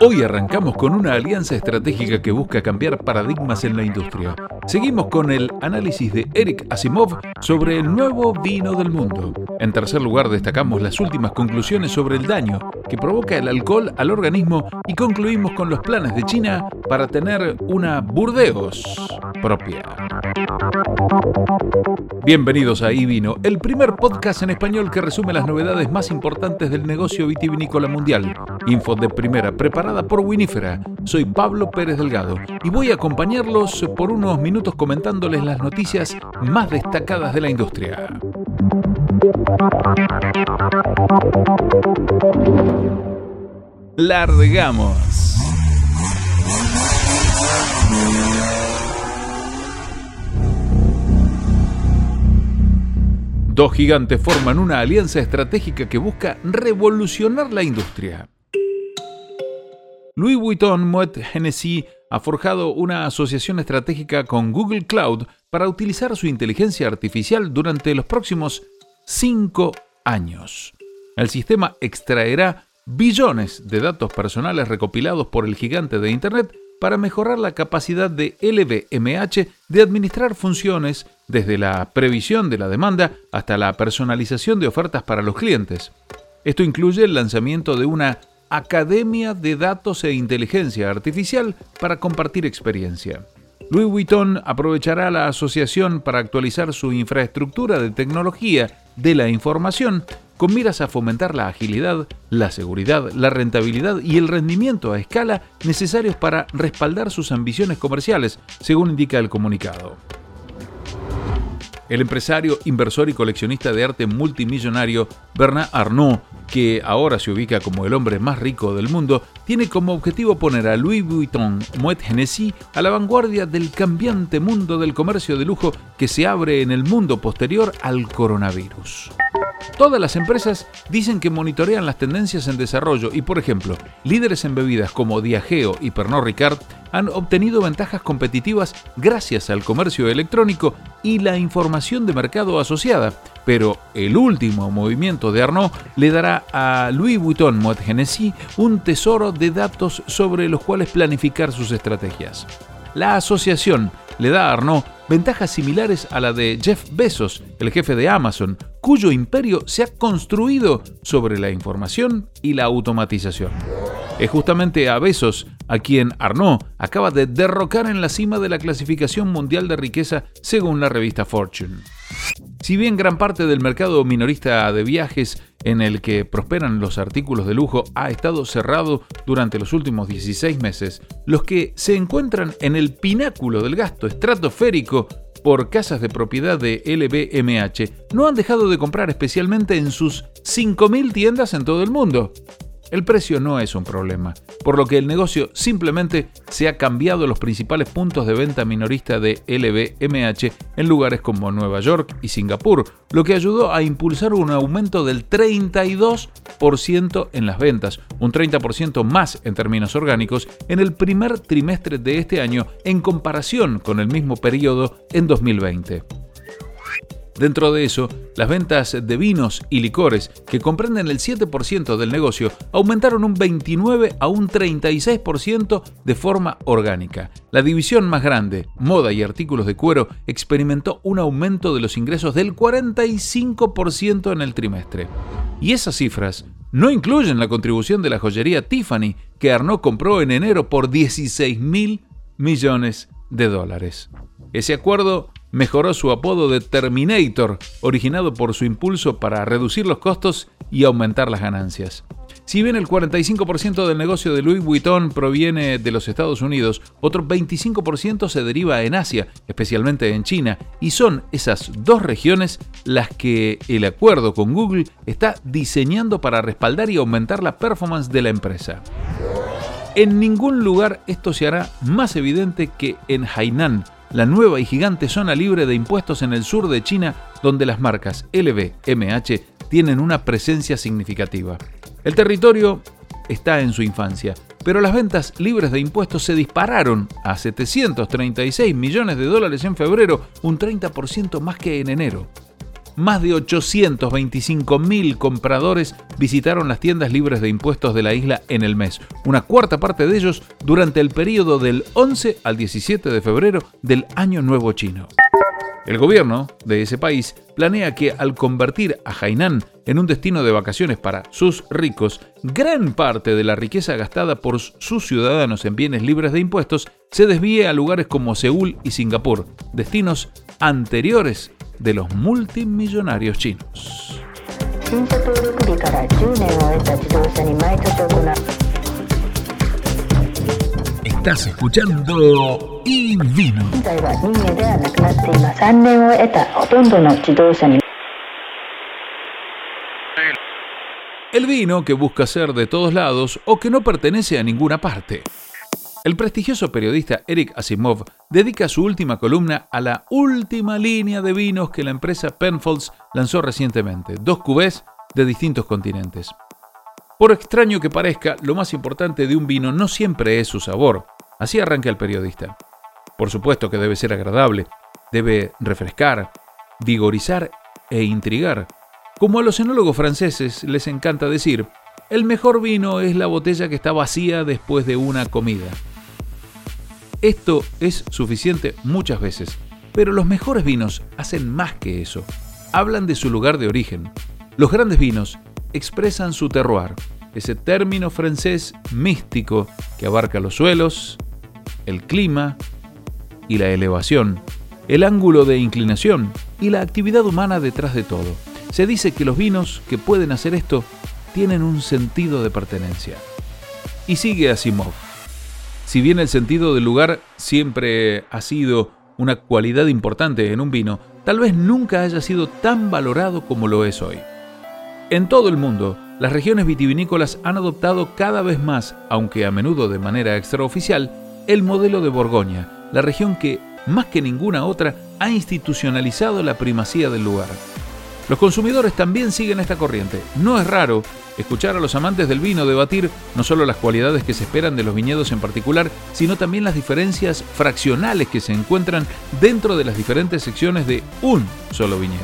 Hoy arrancamos con una alianza estratégica que busca cambiar paradigmas en la industria. Seguimos con el análisis de Eric Asimov sobre el nuevo vino del mundo. En tercer lugar, destacamos las últimas conclusiones sobre el daño que provoca el alcohol al organismo y concluimos con los planes de China para tener una Burdeos propia. Bienvenidos a iVino, el primer podcast en español que resume las novedades más importantes del negocio vitivinícola mundial. Info de primera, preparada por Winifera. Soy Pablo Pérez Delgado y voy a acompañarlos por unos minutos comentándoles las noticias más destacadas de la industria. Largamos. Dos gigantes forman una alianza estratégica que busca revolucionar la industria. Louis Vuitton Moet Hennessy ha forjado una asociación estratégica con Google Cloud para utilizar su inteligencia artificial durante los próximos cinco años. El sistema extraerá billones de datos personales recopilados por el gigante de Internet para mejorar la capacidad de LVMH de administrar funciones desde la previsión de la demanda hasta la personalización de ofertas para los clientes. Esto incluye el lanzamiento de una Academia de Datos e Inteligencia Artificial para compartir experiencia. Louis Vuitton aprovechará la asociación para actualizar su infraestructura de tecnología de la información con miras a fomentar la agilidad, la seguridad, la rentabilidad y el rendimiento a escala necesarios para respaldar sus ambiciones comerciales, según indica el comunicado. El empresario, inversor y coleccionista de arte multimillonario Bernard Arnault, que ahora se ubica como el hombre más rico del mundo, tiene como objetivo poner a Louis Vuitton Moet Hennessy a la vanguardia del cambiante mundo del comercio de lujo que se abre en el mundo posterior al coronavirus. Todas las empresas dicen que monitorean las tendencias en desarrollo y, por ejemplo, líderes en bebidas como Diageo y Pernod Ricard han obtenido ventajas competitivas gracias al comercio electrónico y la información de mercado asociada. Pero el último movimiento de Arnaud le dará a Louis Vuitton Moet Hennessy un tesoro de datos sobre los cuales planificar sus estrategias. La asociación le da a Arnaud ventajas similares a la de Jeff Bezos, el jefe de Amazon, cuyo imperio se ha construido sobre la información y la automatización. Es justamente a Bezos a quien Arnaud acaba de derrocar en la cima de la clasificación mundial de riqueza según la revista Fortune. Si bien gran parte del mercado minorista de viajes en el que prosperan los artículos de lujo ha estado cerrado durante los últimos 16 meses, los que se encuentran en el pináculo del gasto estratosférico por casas de propiedad de LVMH no han dejado de comprar especialmente en sus 5.000 tiendas en todo el mundo. El precio no es un problema, por lo que el negocio simplemente se ha cambiado los principales puntos de venta minorista de LVMH en lugares como Nueva York y Singapur, lo que ayudó a impulsar un aumento del 32% en las ventas, un 30% más en términos orgánicos en el primer trimestre de este año en comparación con el mismo periodo en 2020. Dentro de eso, las ventas de vinos y licores, que comprenden el 7% del negocio, aumentaron un 29 a un 36% de forma orgánica. La división más grande, moda y artículos de cuero, experimentó un aumento de los ingresos del 45% en el trimestre. Y esas cifras no incluyen la contribución de la joyería Tiffany, que Arnaud compró en enero por 16 mil millones de dólares. Ese acuerdo mejoró su apodo de Terminator, originado por su impulso para reducir los costos y aumentar las ganancias. Si bien el 45% del negocio de Louis Vuitton proviene de los Estados Unidos, otro 25% se deriva en Asia, especialmente en China, y son esas dos regiones las que el acuerdo con Google está diseñando para respaldar y aumentar la performance de la empresa. En ningún lugar esto se hará más evidente que en Hainan, la nueva y gigante zona libre de impuestos en el sur de China, donde las marcas LVMH tienen una presencia significativa. El territorio está en su infancia, pero las ventas libres de impuestos se dispararon a 736 millones de dólares en febrero, un 30% más que en enero. Más de 825.000 compradores visitaron las tiendas libres de impuestos de la isla en el mes, una cuarta parte de ellos durante el periodo del 11 al 17 de febrero del Año Nuevo Chino. El gobierno de ese país planea que al convertir a Hainan en un destino de vacaciones para sus ricos, gran parte de la riqueza gastada por sus ciudadanos en bienes libres de impuestos se desvíe a lugares como Seúl y Singapur, destinos anteriores de los multimillonarios chinos. Estás escuchando Invino. El vino que busca ser de todos lados o que no pertenece a ninguna parte. El prestigioso periodista Eric Asimov dedica su última columna a la última línea de vinos que la empresa Penfolds lanzó recientemente, dos cubés de distintos continentes. Por extraño que parezca, lo más importante de un vino no siempre es su sabor. Así arranca el periodista. Por supuesto que debe ser agradable, debe refrescar, vigorizar e intrigar. Como a los enólogos franceses les encanta decir, el mejor vino es la botella que está vacía después de una comida. Esto es suficiente muchas veces, pero los mejores vinos hacen más que eso. Hablan de su lugar de origen. Los grandes vinos expresan su terroir, ese término francés místico que abarca los suelos, el clima y la elevación, el ángulo de inclinación y la actividad humana detrás de todo. Se dice que los vinos que pueden hacer esto tienen un sentido de pertenencia. Y sigue Asimov. Si bien el sentido del lugar siempre ha sido una cualidad importante en un vino, tal vez nunca haya sido tan valorado como lo es hoy. En todo el mundo, las regiones vitivinícolas han adoptado cada vez más, aunque a menudo de manera extraoficial, el modelo de Borgoña, la región que, más que ninguna otra, ha institucionalizado la primacía del lugar. Los consumidores también siguen esta corriente. No es raro escuchar a los amantes del vino debatir no solo las cualidades que se esperan de los viñedos en particular, sino también las diferencias fraccionales que se encuentran dentro de las diferentes secciones de un solo viñedo.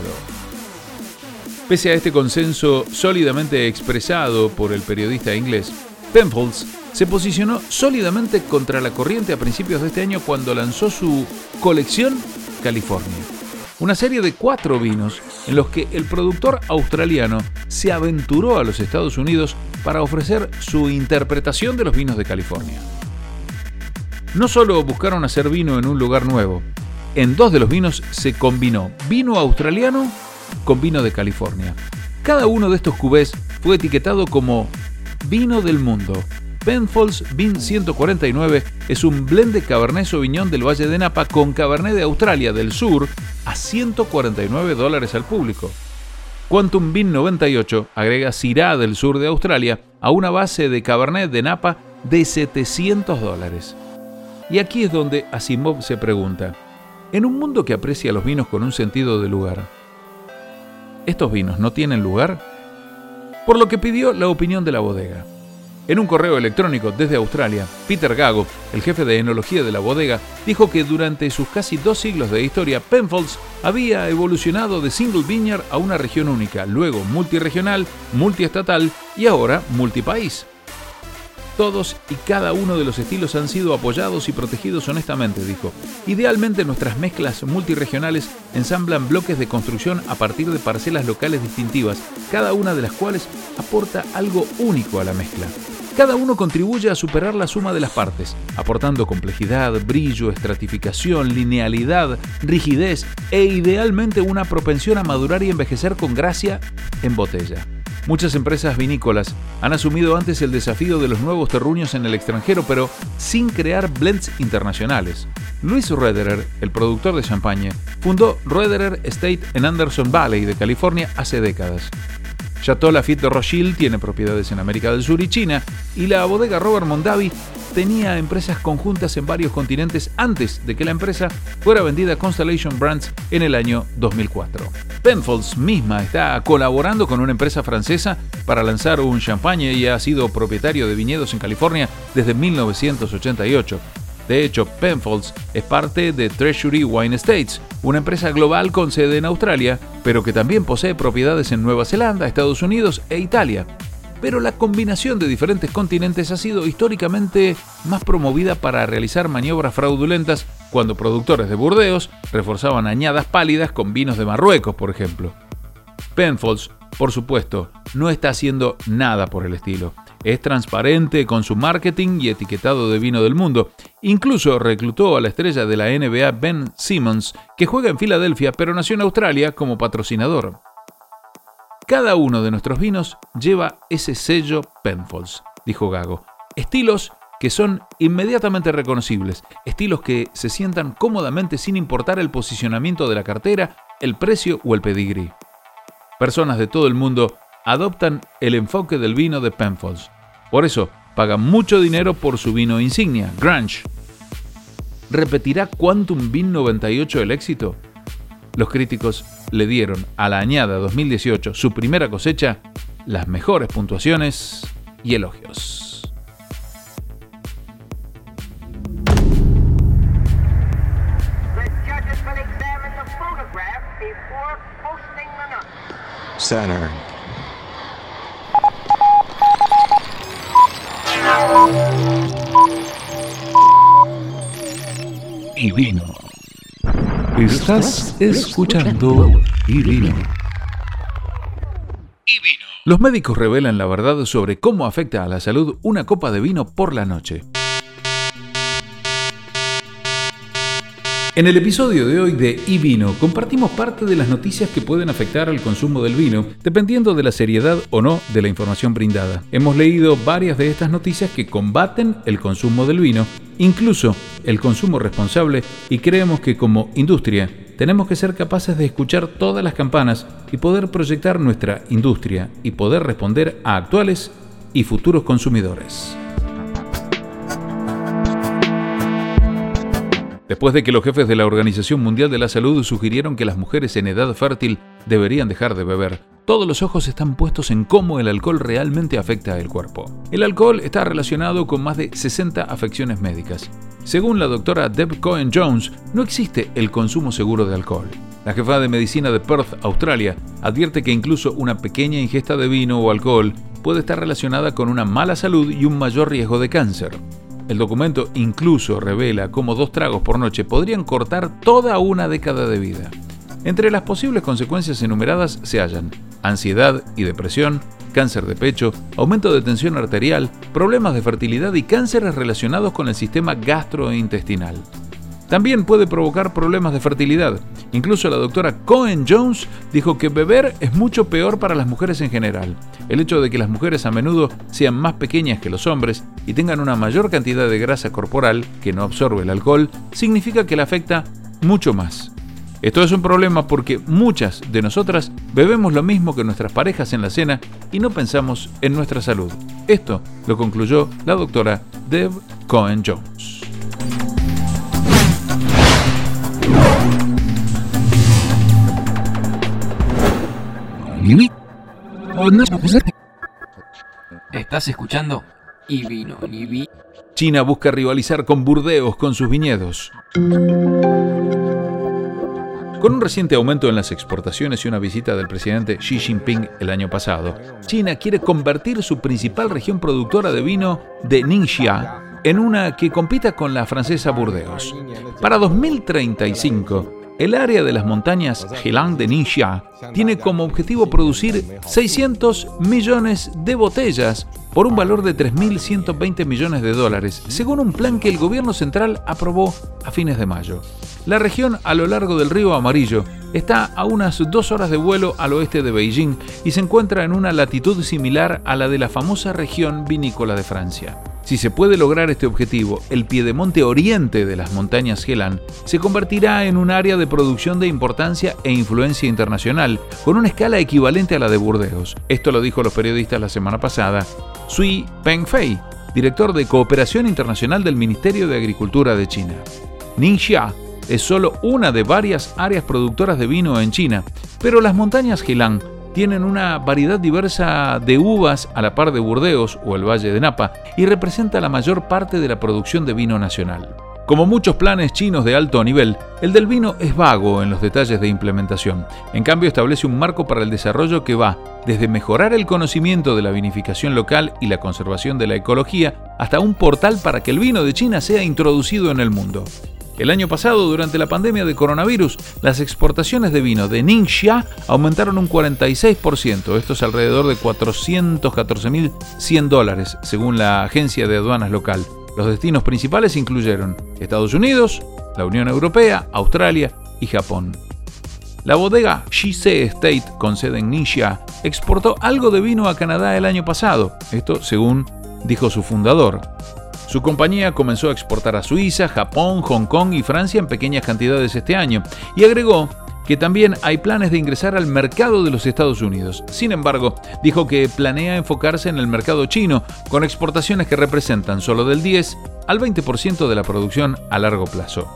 Pese a este consenso sólidamente expresado por el periodista inglés, Penfolds se posicionó sólidamente contra la corriente a principios de este año cuando lanzó su colección California. Una serie de cuatro vinos en los que el productor australiano se aventuró a los Estados Unidos para ofrecer su interpretación de los vinos de California. No solo buscaron hacer vino en un lugar nuevo, en dos de los vinos se combinó vino australiano con vino de California. Cada uno de estos cubés fue etiquetado como vino del mundo. Penfolds Vin 149 es un blend de Cabernet Sauvignon del Valle de Napa con Cabernet de Australia del Sur a 149 dólares al público. Quantum Vin 98 agrega Syrah del sur de Australia a una base de Cabernet de Napa de 700 dólares. Y aquí es donde Asimov se pregunta, en un mundo que aprecia los vinos con un sentido de lugar, ¿estos vinos no tienen lugar? Por lo que pidió la opinión de la bodega. En un correo electrónico desde Australia, Peter Gago, el jefe de enología de la bodega, dijo que durante sus casi dos siglos de historia, Penfolds había evolucionado de single vineyard a una región única, luego multiregional, multiestatal y ahora multipaís. Todos y cada uno de los estilos han sido apoyados y protegidos honestamente, dijo. Idealmente nuestras mezclas multiregionales ensamblan bloques de construcción a partir de parcelas locales distintivas, cada una de las cuales aporta algo único a la mezcla. Cada uno contribuye a superar la suma de las partes, aportando complejidad, brillo, estratificación, linealidad, rigidez e idealmente una propensión a madurar y envejecer con gracia en botella. Muchas empresas vinícolas han asumido antes el desafío de los nuevos terruños en el extranjero, pero sin crear blends internacionales. Luis Roederer, el productor de champagne, fundó Roederer Estate en Anderson Valley de California hace décadas. Chateau Lafite de Rothschild tiene propiedades en América del Sur y China, y la bodega Robert Mondavi tenía empresas conjuntas en varios continentes antes de que la empresa fuera vendida a Constellation Brands en el año 2004. Penfolds misma está colaborando con una empresa francesa para lanzar un champagne y ha sido propietario de viñedos en California desde 1988. De hecho, Penfolds es parte de Treasury Wine Estates, una empresa global con sede en Australia, pero que también posee propiedades en Nueva Zelanda, Estados Unidos e Italia. Pero la combinación de diferentes continentes ha sido históricamente más promovida para realizar maniobras fraudulentas cuando productores de Burdeos reforzaban añadas pálidas con vinos de Marruecos, por ejemplo. Penfolds, por supuesto, no está haciendo nada por el estilo. Es transparente con su marketing y etiquetado de vino del mundo. Incluso reclutó a la estrella de la NBA Ben Simmons, que juega en Filadelfia pero nació en Australia como patrocinador. Cada uno de nuestros vinos lleva ese sello Penfolds, dijo Gago. Estilos que son inmediatamente reconocibles, estilos que se sientan cómodamente sin importar el posicionamiento de la cartera, el precio o el pedigrí. Personas de todo el mundo adoptan el enfoque del vino de Penfolds. Por eso, pagan mucho dinero por su vino insignia, Grunge. ¿Repetirá Quantum Bean 98 el éxito? Los críticos le dieron a la añada 2018, su primera cosecha, las mejores puntuaciones y elogios. Saturn. Y vino. Estás escuchando Y vino. Y vino. Los médicos revelan la verdad sobre cómo afecta a la salud una copa de vino por la noche. En el episodio de hoy de Y Vino compartimos parte de las noticias que pueden afectar al consumo del vino, dependiendo de la seriedad o no de la información brindada. Hemos leído varias de estas noticias que combaten el consumo del vino, incluso el consumo responsable, y creemos que como industria tenemos que ser capaces de escuchar todas las campanas y poder proyectar nuestra industria y poder responder a actuales y futuros consumidores. Después de que los jefes de la Organización Mundial de la Salud sugirieron que las mujeres en edad fértil deberían dejar de beber, todos los ojos están puestos en cómo el alcohol realmente afecta al cuerpo. El alcohol está relacionado con más de 60 afecciones médicas. Según la doctora Deb Cohen Jones, no existe el consumo seguro de alcohol. La jefa de medicina de Perth, Australia, advierte que incluso una pequeña ingesta de vino o alcohol puede estar relacionada con una mala salud y un mayor riesgo de cáncer. El documento incluso revela cómo dos tragos por noche podrían cortar toda una década de vida. Entre las posibles consecuencias enumeradas se hallan ansiedad y depresión, cáncer de pecho, aumento de tensión arterial, problemas de fertilidad y cánceres relacionados con el sistema gastrointestinal. También puede provocar problemas de fertilidad. Incluso la doctora Cohen Jones dijo que beber es mucho peor para las mujeres en general. El hecho de que las mujeres a menudo sean más pequeñas que los hombres y tengan una mayor cantidad de grasa corporal que no absorbe el alcohol significa que la afecta mucho más. Esto es un problema porque muchas de nosotras bebemos lo mismo que nuestras parejas en la cena y no pensamos en nuestra salud. Esto lo concluyó la doctora Deb Cohen Jones. Estás escuchando y vino y vi. China busca rivalizar con Burdeos con sus viñedos. Con un reciente aumento en las exportaciones y una visita del presidente Xi Jinping el año pasado, China quiere convertir su principal región productora de vino de Ningxia en una que compita con la francesa Burdeos. Para 2035, el área de las montañas Helang de Ningxia tiene como objetivo producir 600 millones de botellas por un valor de 3.120 millones de dólares, según un plan que el gobierno central aprobó a fines de mayo. La región a lo largo del río Amarillo está a unas dos horas de vuelo al oeste de Beijing y se encuentra en una latitud similar a la de la famosa región vinícola de Francia. Si se puede lograr este objetivo, el piedemonte oriente de las montañas Helan se convertirá en un área de producción de importancia e influencia internacional, con una escala equivalente a la de Burdeos. Esto lo dijo los periodistas la semana pasada. Sui Pengfei, director de Cooperación Internacional del Ministerio de Agricultura de China. Ningxia es solo una de varias áreas productoras de vino en China, pero las montañas Helan tienen una variedad diversa de uvas a la par de Burdeos o el Valle de Napa y representa la mayor parte de la producción de vino nacional. Como muchos planes chinos de alto nivel, el del vino es vago en los detalles de implementación. En cambio, establece un marco para el desarrollo que va desde mejorar el conocimiento de la vinificación local y la conservación de la ecología, hasta un portal para que el vino de China sea introducido en el mundo. El año pasado, durante la pandemia de coronavirus, las exportaciones de vino de Ningxia aumentaron un 46%. Esto es alrededor de 414.100 dólares, según la agencia de aduanas local. Los destinos principales incluyeron Estados Unidos, la Unión Europea, Australia y Japón. La bodega Shise Estate, con sede en Nisha, exportó algo de vino a Canadá el año pasado, esto según dijo su fundador. Su compañía comenzó a exportar a Suiza, Japón, Hong Kong y Francia en pequeñas cantidades este año, y agregó que también hay planes de ingresar al mercado de los Estados Unidos. Sin embargo, dijo que planea enfocarse en el mercado chino, con exportaciones que representan solo del 10 al 20% de la producción a largo plazo.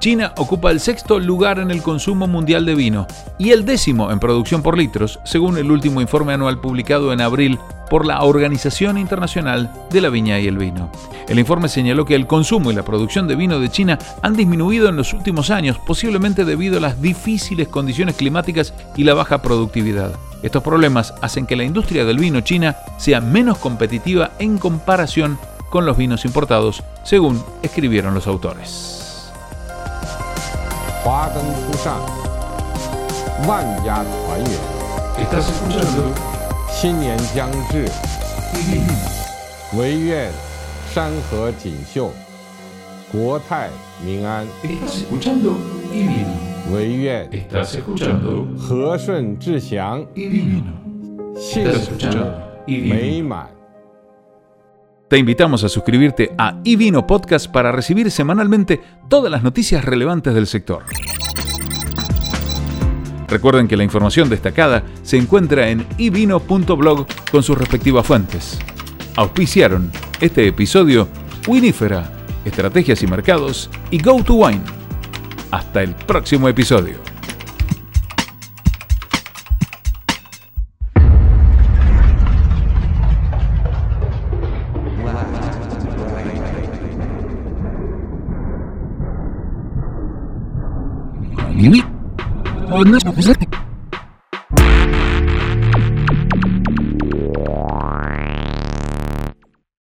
China ocupa el sexto lugar en el consumo mundial de vino y el décimo en producción por litros, según el último informe anual publicado en abril por la Organización Internacional de la Viña y el Vino. El informe señaló que el consumo y la producción de vino de China han disminuido en los últimos años, posiblemente debido a las difíciles condiciones climáticas y la baja productividad. Estos problemas hacen que la industria del vino china sea menos competitiva en comparación con los vinos importados, según escribieron los autores. Estás escuchando 新年将至，唯愿山河锦绣，国泰民安。唯愿和顺至祥，幸福美满。Te invitamos a suscribirte a iVino Podcast para recibir semanalmente todas las noticias relevantes del sector. Recuerden que la información destacada se encuentra en ivino.blog con sus respectivas fuentes. Auspiciaron este episodio Winifera, Estrategias y Mercados y Go to Wine. Hasta el próximo episodio. Oh, no,